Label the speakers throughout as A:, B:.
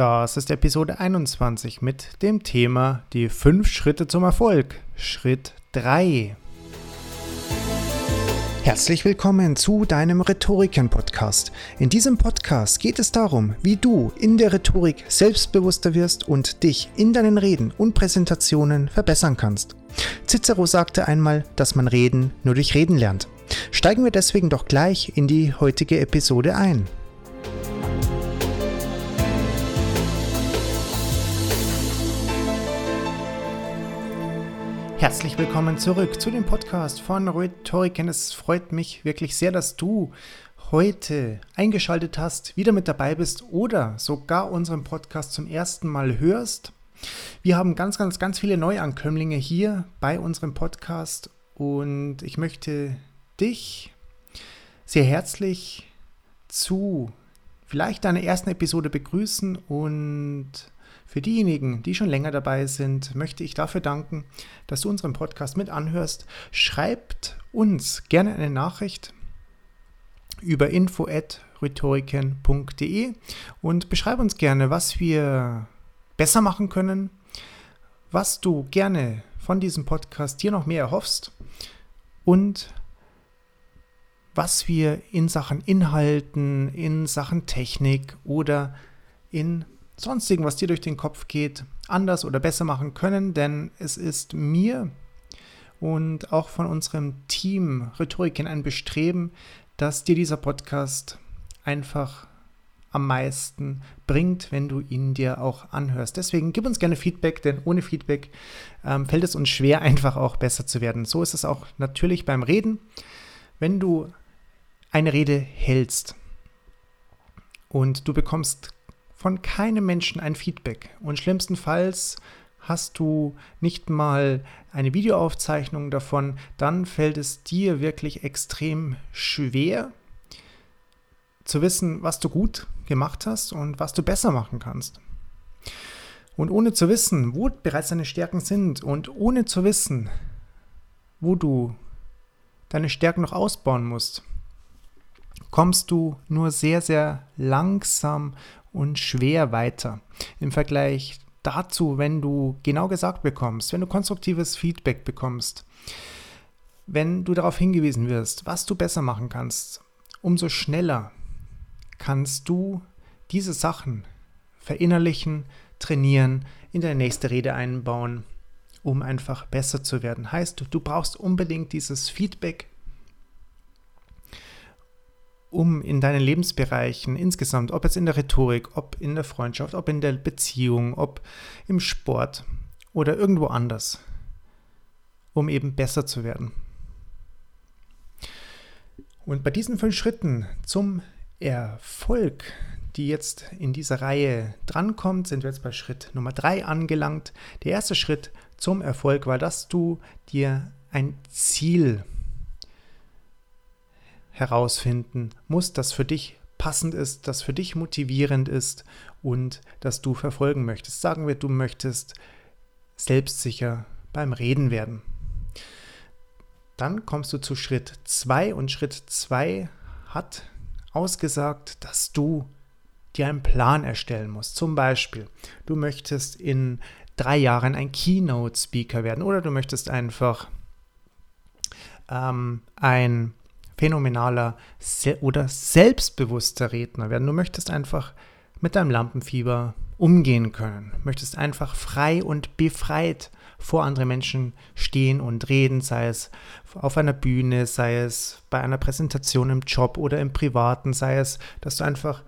A: Das ist Episode 21 mit dem Thema die 5 Schritte zum Erfolg. Schritt 3. Herzlich willkommen zu deinem Rhetoriken-Podcast. In diesem Podcast geht es darum, wie du in der Rhetorik selbstbewusster wirst und dich in deinen Reden und Präsentationen verbessern kannst. Cicero sagte einmal, dass man Reden nur durch Reden lernt. Steigen wir deswegen doch gleich in die heutige Episode ein. Herzlich willkommen zurück zu dem Podcast von Rhetoriken. Es freut mich wirklich sehr, dass du heute eingeschaltet hast, wieder mit dabei bist oder sogar unseren Podcast zum ersten Mal hörst. Wir haben ganz, ganz, ganz viele Neuankömmlinge hier bei unserem Podcast und ich möchte dich sehr herzlich zu vielleicht deiner ersten Episode begrüßen und für diejenigen, die schon länger dabei sind, möchte ich dafür danken, dass du unseren Podcast mit anhörst. Schreibt uns gerne eine Nachricht über info@rhetoriken.de und beschreib uns gerne, was wir besser machen können, was du gerne von diesem Podcast dir noch mehr erhoffst und was wir in Sachen Inhalten, in Sachen Technik oder in sonstigen, was dir durch den Kopf geht, anders oder besser machen können, denn es ist mir und auch von unserem Team Rhetoriken ein Bestreben, dass dir dieser Podcast einfach am meisten bringt, wenn du ihn dir auch anhörst. Deswegen gib uns gerne Feedback, denn ohne Feedback ähm, fällt es uns schwer, einfach auch besser zu werden. So ist es auch natürlich beim Reden. Wenn du eine Rede hältst und du bekommst von keinem Menschen ein Feedback. Und schlimmstenfalls hast du nicht mal eine Videoaufzeichnung davon, dann fällt es dir wirklich extrem schwer zu wissen, was du gut gemacht hast und was du besser machen kannst. Und ohne zu wissen, wo bereits deine Stärken sind und ohne zu wissen, wo du deine Stärken noch ausbauen musst, kommst du nur sehr, sehr langsam und schwer weiter. Im Vergleich dazu, wenn du genau gesagt bekommst, wenn du konstruktives Feedback bekommst, wenn du darauf hingewiesen wirst, was du besser machen kannst, umso schneller kannst du diese Sachen verinnerlichen, trainieren, in deine nächste Rede einbauen, um einfach besser zu werden. Heißt, du brauchst unbedingt dieses Feedback um in deinen Lebensbereichen insgesamt, ob jetzt in der Rhetorik, ob in der Freundschaft, ob in der Beziehung, ob im Sport oder irgendwo anders, um eben besser zu werden. Und bei diesen fünf Schritten zum Erfolg, die jetzt in dieser Reihe drankommt, sind wir jetzt bei Schritt Nummer drei angelangt. Der erste Schritt zum Erfolg war, dass du dir ein Ziel herausfinden musst, das für dich passend ist, das für dich motivierend ist und das du verfolgen möchtest. Sagen wir, du möchtest selbstsicher beim Reden werden. Dann kommst du zu Schritt 2 und Schritt 2 hat ausgesagt, dass du dir einen Plan erstellen musst. Zum Beispiel, du möchtest in drei Jahren ein Keynote-Speaker werden oder du möchtest einfach ähm, ein phänomenaler oder selbstbewusster Redner werden. Du möchtest einfach mit deinem Lampenfieber umgehen können. Möchtest einfach frei und befreit vor andere Menschen stehen und reden, sei es auf einer Bühne, sei es bei einer Präsentation im Job oder im Privaten, sei es, dass du einfach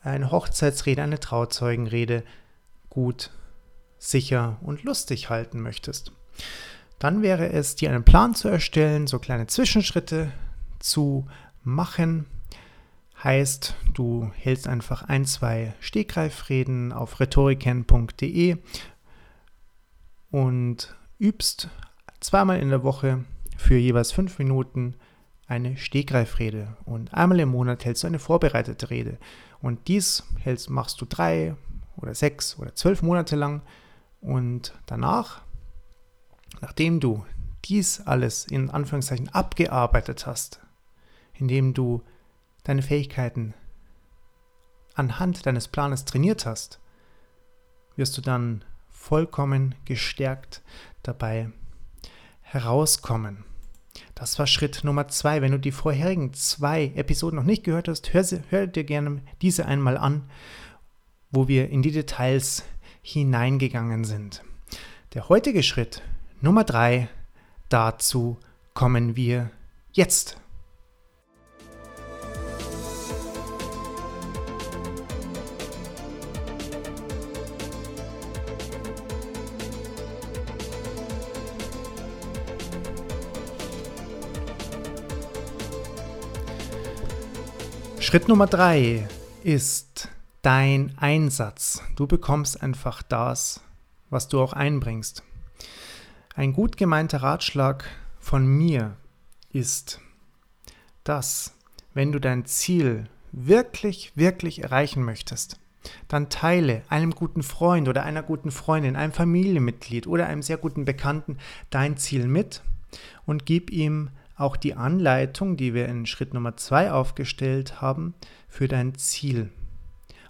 A: eine Hochzeitsrede, eine Trauzeugenrede gut, sicher und lustig halten möchtest. Dann wäre es, dir einen Plan zu erstellen, so kleine Zwischenschritte zu machen. Heißt, du hältst einfach ein, zwei Stegreifreden auf rhetoriken.de und übst zweimal in der Woche für jeweils fünf Minuten eine Stegreifrede und einmal im Monat hältst du eine vorbereitete Rede. Und dies hältst, machst du drei oder sechs oder zwölf Monate lang und danach, nachdem du dies alles in Anführungszeichen abgearbeitet hast, indem du deine Fähigkeiten anhand deines Planes trainiert hast, wirst du dann vollkommen gestärkt dabei herauskommen. Das war Schritt Nummer zwei. Wenn du die vorherigen zwei Episoden noch nicht gehört hast, hör, hör dir gerne diese einmal an, wo wir in die Details hineingegangen sind. Der heutige Schritt Nummer drei, dazu kommen wir jetzt. Schritt Nummer drei ist dein Einsatz. Du bekommst einfach das, was du auch einbringst. Ein gut gemeinter Ratschlag von mir ist, dass wenn du dein Ziel wirklich, wirklich erreichen möchtest, dann teile einem guten Freund oder einer guten Freundin, einem Familienmitglied oder einem sehr guten Bekannten dein Ziel mit und gib ihm auch die Anleitung, die wir in Schritt Nummer 2 aufgestellt haben, für dein Ziel.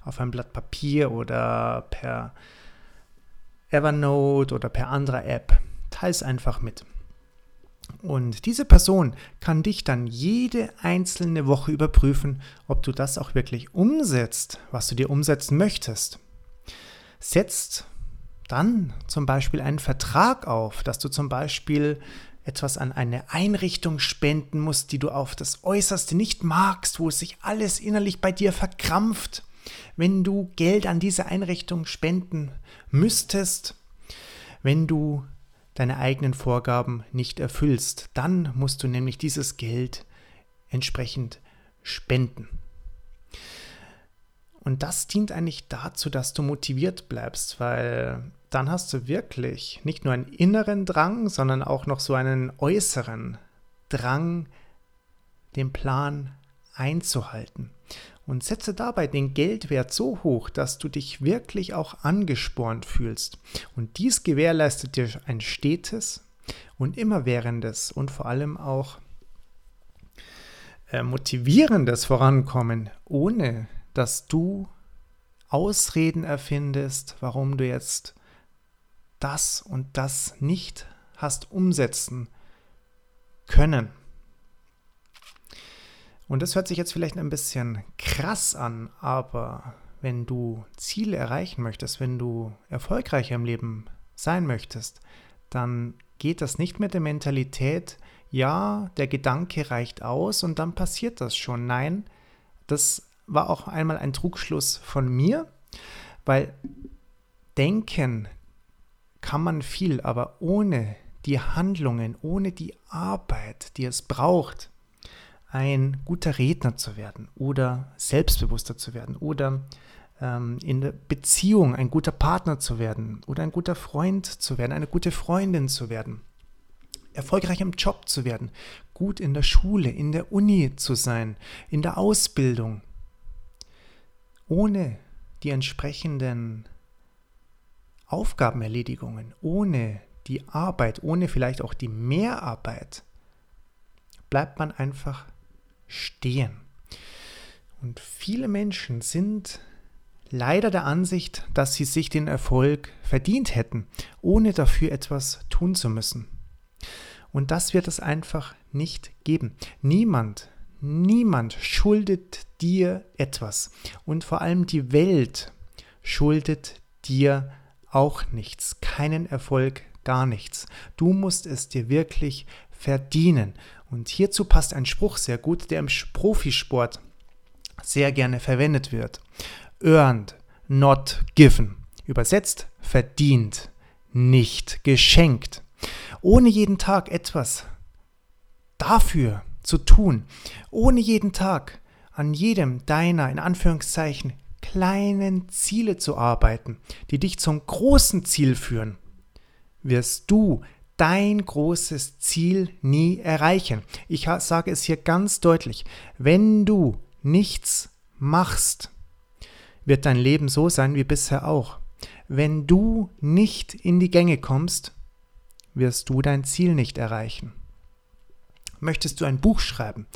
A: Auf einem Blatt Papier oder per Evernote oder per anderer App. Teil es einfach mit. Und diese Person kann dich dann jede einzelne Woche überprüfen, ob du das auch wirklich umsetzt, was du dir umsetzen möchtest. Setzt dann zum Beispiel einen Vertrag auf, dass du zum Beispiel etwas an eine Einrichtung spenden musst, die du auf das Äußerste nicht magst, wo es sich alles innerlich bei dir verkrampft, wenn du Geld an diese Einrichtung spenden müsstest, wenn du deine eigenen Vorgaben nicht erfüllst, dann musst du nämlich dieses Geld entsprechend spenden. Und das dient eigentlich dazu, dass du motiviert bleibst, weil dann hast du wirklich nicht nur einen inneren Drang, sondern auch noch so einen äußeren Drang, den Plan einzuhalten. Und setze dabei den Geldwert so hoch, dass du dich wirklich auch angespornt fühlst. Und dies gewährleistet dir ein stetes und immerwährendes und vor allem auch äh, motivierendes Vorankommen, ohne dass du Ausreden erfindest, warum du jetzt das und das nicht hast umsetzen können. Und das hört sich jetzt vielleicht ein bisschen krass an, aber wenn du Ziele erreichen möchtest, wenn du erfolgreicher im Leben sein möchtest, dann geht das nicht mit der Mentalität, ja, der Gedanke reicht aus und dann passiert das schon. Nein, das war auch einmal ein Trugschluss von mir, weil Denken kann man viel, aber ohne die Handlungen, ohne die Arbeit, die es braucht, ein guter Redner zu werden oder selbstbewusster zu werden oder ähm, in der Beziehung ein guter Partner zu werden oder ein guter Freund zu werden, eine gute Freundin zu werden, erfolgreich im Job zu werden, gut in der Schule, in der Uni zu sein, in der Ausbildung, ohne die entsprechenden Aufgabenerledigungen, ohne die Arbeit, ohne vielleicht auch die Mehrarbeit, bleibt man einfach stehen. Und viele Menschen sind leider der Ansicht, dass sie sich den Erfolg verdient hätten, ohne dafür etwas tun zu müssen. Und das wird es einfach nicht geben. Niemand, niemand schuldet dir etwas. Und vor allem die Welt schuldet dir etwas auch nichts, keinen Erfolg, gar nichts. Du musst es dir wirklich verdienen. Und hierzu passt ein Spruch sehr gut, der im Profisport sehr gerne verwendet wird. Earned, not given. Übersetzt, verdient, nicht geschenkt. Ohne jeden Tag etwas dafür zu tun, ohne jeden Tag an jedem deiner in Anführungszeichen kleinen Ziele zu arbeiten, die dich zum großen Ziel führen, wirst du dein großes Ziel nie erreichen. Ich sage es hier ganz deutlich, wenn du nichts machst, wird dein Leben so sein wie bisher auch. Wenn du nicht in die Gänge kommst, wirst du dein Ziel nicht erreichen. Möchtest du ein Buch schreiben?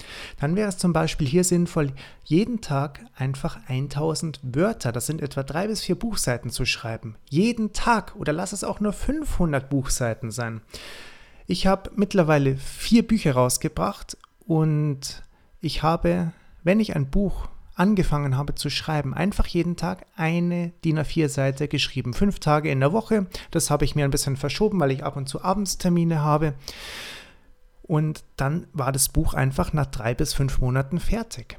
A: Dann wäre es zum Beispiel hier sinnvoll, jeden Tag einfach 1000 Wörter, das sind etwa drei bis vier Buchseiten zu schreiben. Jeden Tag oder lass es auch nur 500 Buchseiten sein. Ich habe mittlerweile vier Bücher rausgebracht und ich habe, wenn ich ein Buch angefangen habe zu schreiben, einfach jeden Tag eine DIN A4-Seite geschrieben. Fünf Tage in der Woche. Das habe ich mir ein bisschen verschoben, weil ich ab und zu Abendstermine habe. Und dann war das Buch einfach nach drei bis fünf Monaten fertig,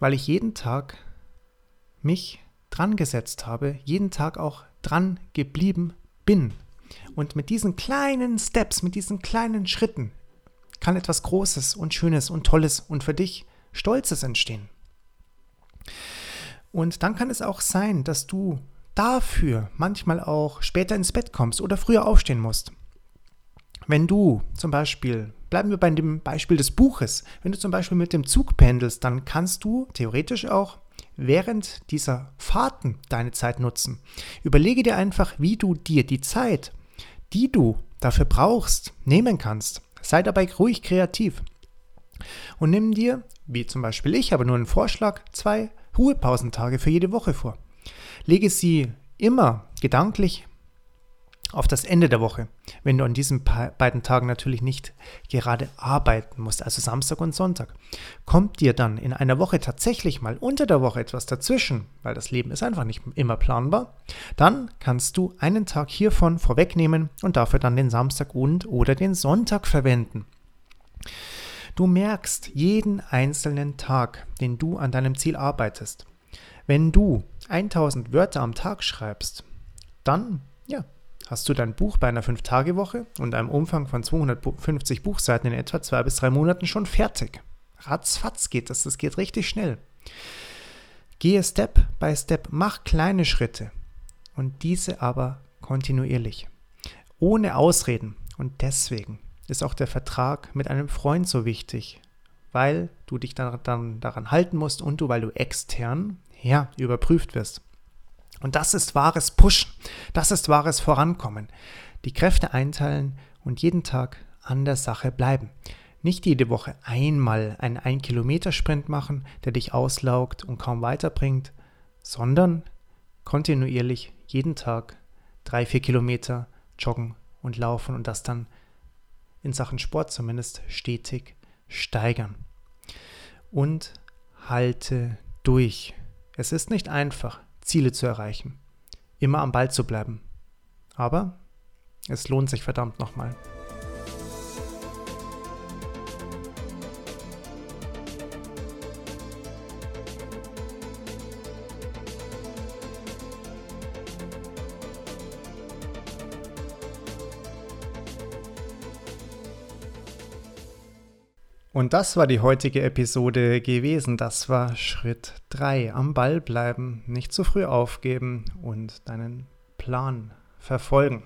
A: weil ich jeden Tag mich dran gesetzt habe, jeden Tag auch dran geblieben bin. Und mit diesen kleinen Steps, mit diesen kleinen Schritten kann etwas Großes und Schönes und Tolles und für dich Stolzes entstehen. Und dann kann es auch sein, dass du dafür manchmal auch später ins Bett kommst oder früher aufstehen musst. Wenn du zum Beispiel, bleiben wir bei dem Beispiel des Buches, wenn du zum Beispiel mit dem Zug pendelst, dann kannst du theoretisch auch während dieser Fahrten deine Zeit nutzen. Überlege dir einfach, wie du dir die Zeit, die du dafür brauchst, nehmen kannst. Sei dabei ruhig kreativ. Und nimm dir, wie zum Beispiel ich, aber nur einen Vorschlag, zwei Ruhepausentage für jede Woche vor. Lege sie immer gedanklich auf das Ende der Woche, wenn du an diesen beiden Tagen natürlich nicht gerade arbeiten musst, also Samstag und Sonntag. Kommt dir dann in einer Woche tatsächlich mal unter der Woche etwas dazwischen, weil das Leben ist einfach nicht immer planbar, dann kannst du einen Tag hiervon vorwegnehmen und dafür dann den Samstag und oder den Sonntag verwenden. Du merkst jeden einzelnen Tag, den du an deinem Ziel arbeitest. Wenn du 1000 Wörter am Tag schreibst, dann hast du dein Buch bei einer 5-Tage-Woche und einem Umfang von 250 Buchseiten in etwa zwei bis drei Monaten schon fertig. Ratzfatz geht das, das geht richtig schnell. Gehe Step by Step, mach kleine Schritte und diese aber kontinuierlich, ohne Ausreden. Und deswegen ist auch der Vertrag mit einem Freund so wichtig, weil du dich dann, dann daran halten musst und du, weil du extern ja, überprüft wirst. Und das ist wahres Pushen. Das ist wahres Vorankommen. Die Kräfte einteilen und jeden Tag an der Sache bleiben. Nicht jede Woche einmal einen 1-Kilometer-Sprint machen, der dich auslaugt und kaum weiterbringt, sondern kontinuierlich jeden Tag 3-4 Kilometer joggen und laufen und das dann in Sachen Sport zumindest stetig steigern. Und halte durch. Es ist nicht einfach. Ziele zu erreichen. Immer am Ball zu bleiben. Aber es lohnt sich verdammt nochmal. Und das war die heutige Episode gewesen. Das war Schritt 3. Am Ball bleiben, nicht zu früh aufgeben und deinen Plan verfolgen.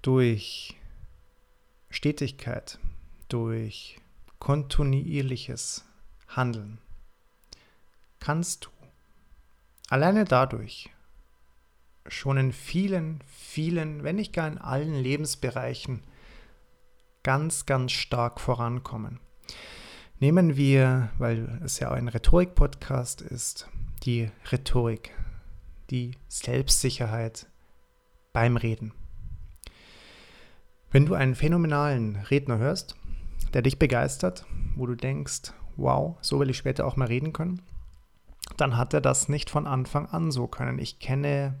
A: Durch Stetigkeit, durch kontinuierliches Handeln kannst du alleine dadurch schon in vielen, vielen, wenn nicht gar in allen Lebensbereichen ganz, ganz stark vorankommen. Nehmen wir, weil es ja ein Rhetorik-Podcast ist, die Rhetorik, die Selbstsicherheit beim Reden. Wenn du einen phänomenalen Redner hörst, der dich begeistert, wo du denkst, wow, so will ich später auch mal reden können, dann hat er das nicht von Anfang an so können. Ich kenne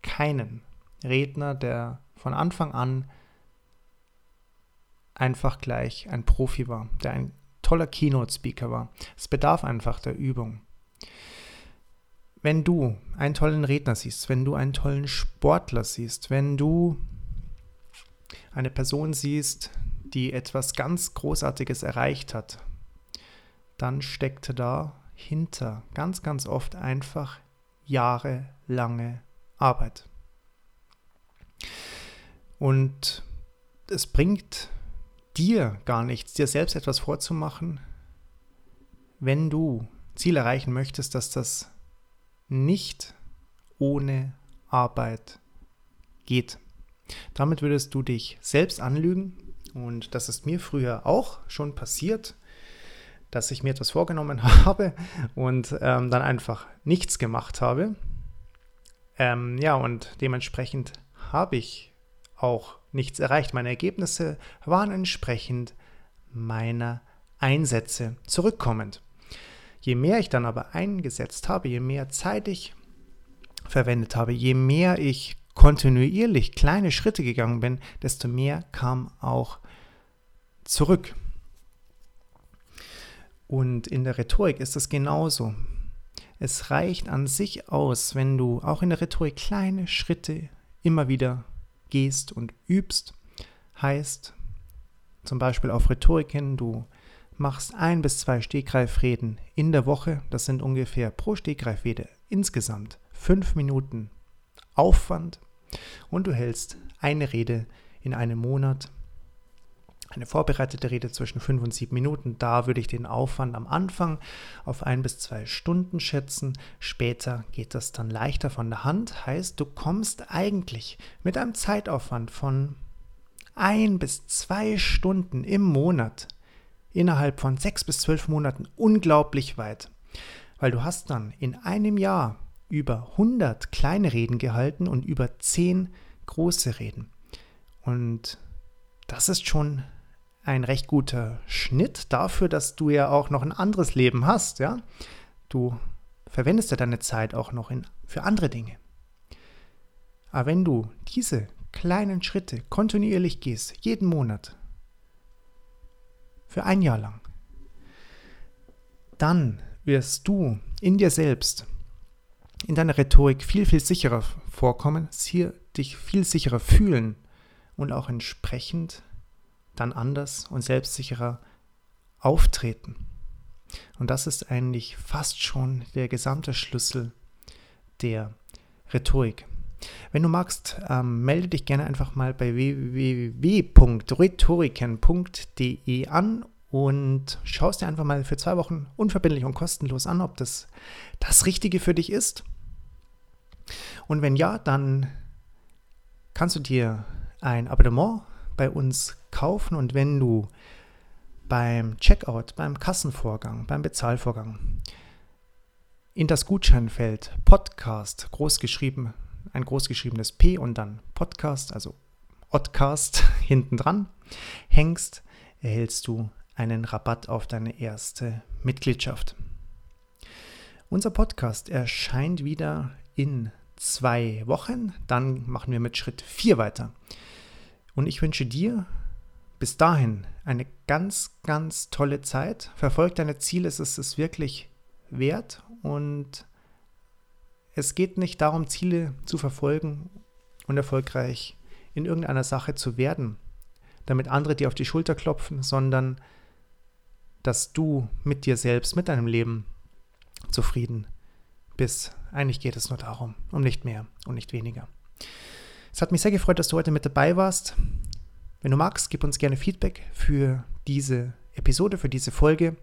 A: keinen Redner, der von Anfang an einfach gleich ein Profi war, der ein toller Keynote-Speaker war. Es bedarf einfach der Übung. Wenn du einen tollen Redner siehst, wenn du einen tollen Sportler siehst, wenn du eine Person siehst, die etwas ganz Großartiges erreicht hat, dann steckt dahinter ganz, ganz oft einfach jahrelange Arbeit. Und es bringt dir gar nichts, dir selbst etwas vorzumachen, wenn du Ziel erreichen möchtest, dass das nicht ohne Arbeit geht. Damit würdest du dich selbst anlügen Und das ist mir früher auch schon passiert, dass ich mir etwas vorgenommen habe und ähm, dann einfach nichts gemacht habe. Ähm, ja, und dementsprechend habe ich auch nichts erreicht. Meine Ergebnisse waren entsprechend meiner Einsätze zurückkommend. Je mehr ich dann aber eingesetzt habe, je mehr Zeit ich verwendet habe, je mehr ich kontinuierlich kleine Schritte gegangen bin, desto mehr kam auch zurück. Und in der Rhetorik ist es genauso. Es reicht an sich aus, wenn du auch in der Rhetorik kleine Schritte immer wieder gehst und übst. Heißt zum Beispiel auf Rhetoriken, du machst ein bis zwei Stegreifreden in der Woche. Das sind ungefähr pro Stegreifrede insgesamt fünf Minuten Aufwand und du hältst eine Rede in einem Monat. Eine vorbereitete Rede zwischen fünf und sieben Minuten. Da würde ich den Aufwand am Anfang auf ein bis zwei Stunden schätzen. Später geht das dann leichter von der Hand. Heißt, du kommst eigentlich mit einem Zeitaufwand von ein bis zwei Stunden im Monat innerhalb von sechs bis zwölf Monaten unglaublich weit. Weil du hast dann in einem Jahr über 100 kleine Reden gehalten und über 10 große Reden. Und das ist schon ein recht guter Schnitt dafür, dass du ja auch noch ein anderes Leben hast, ja? Du verwendest ja deine Zeit auch noch in, für andere Dinge. Aber wenn du diese kleinen Schritte kontinuierlich gehst, jeden Monat, für ein Jahr lang, dann wirst du in dir selbst in deiner Rhetorik viel, viel sicherer vorkommen, dich viel sicherer fühlen und auch entsprechend dann anders und selbstsicherer auftreten. Und das ist eigentlich fast schon der gesamte Schlüssel der Rhetorik. Wenn du magst, ähm, melde dich gerne einfach mal bei www.rhetoriken.de an und schaust dir einfach mal für zwei Wochen unverbindlich und kostenlos an, ob das das Richtige für dich ist. Und wenn ja, dann kannst du dir ein Abonnement bei uns kaufen und wenn du beim Checkout, beim Kassenvorgang, beim Bezahlvorgang in das Gutscheinfeld Podcast großgeschrieben, ein großgeschriebenes P und dann Podcast, also Oddcast hinten dran hängst, erhältst du einen Rabatt auf deine erste Mitgliedschaft. Unser Podcast erscheint wieder in zwei Wochen. Dann machen wir mit Schritt 4 weiter. Und ich wünsche dir bis dahin eine ganz, ganz tolle Zeit. Verfolg deine Ziele, es ist es wirklich wert. Und es geht nicht darum, Ziele zu verfolgen und erfolgreich in irgendeiner Sache zu werden, damit andere dir auf die Schulter klopfen, sondern dass du mit dir selbst, mit deinem Leben zufrieden bist. Eigentlich geht es nur darum, um nicht mehr und nicht weniger. Es hat mich sehr gefreut, dass du heute mit dabei warst. Wenn du magst, gib uns gerne Feedback für diese Episode, für diese Folge.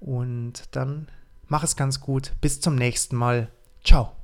A: Und dann mach es ganz gut. Bis zum nächsten Mal. Ciao.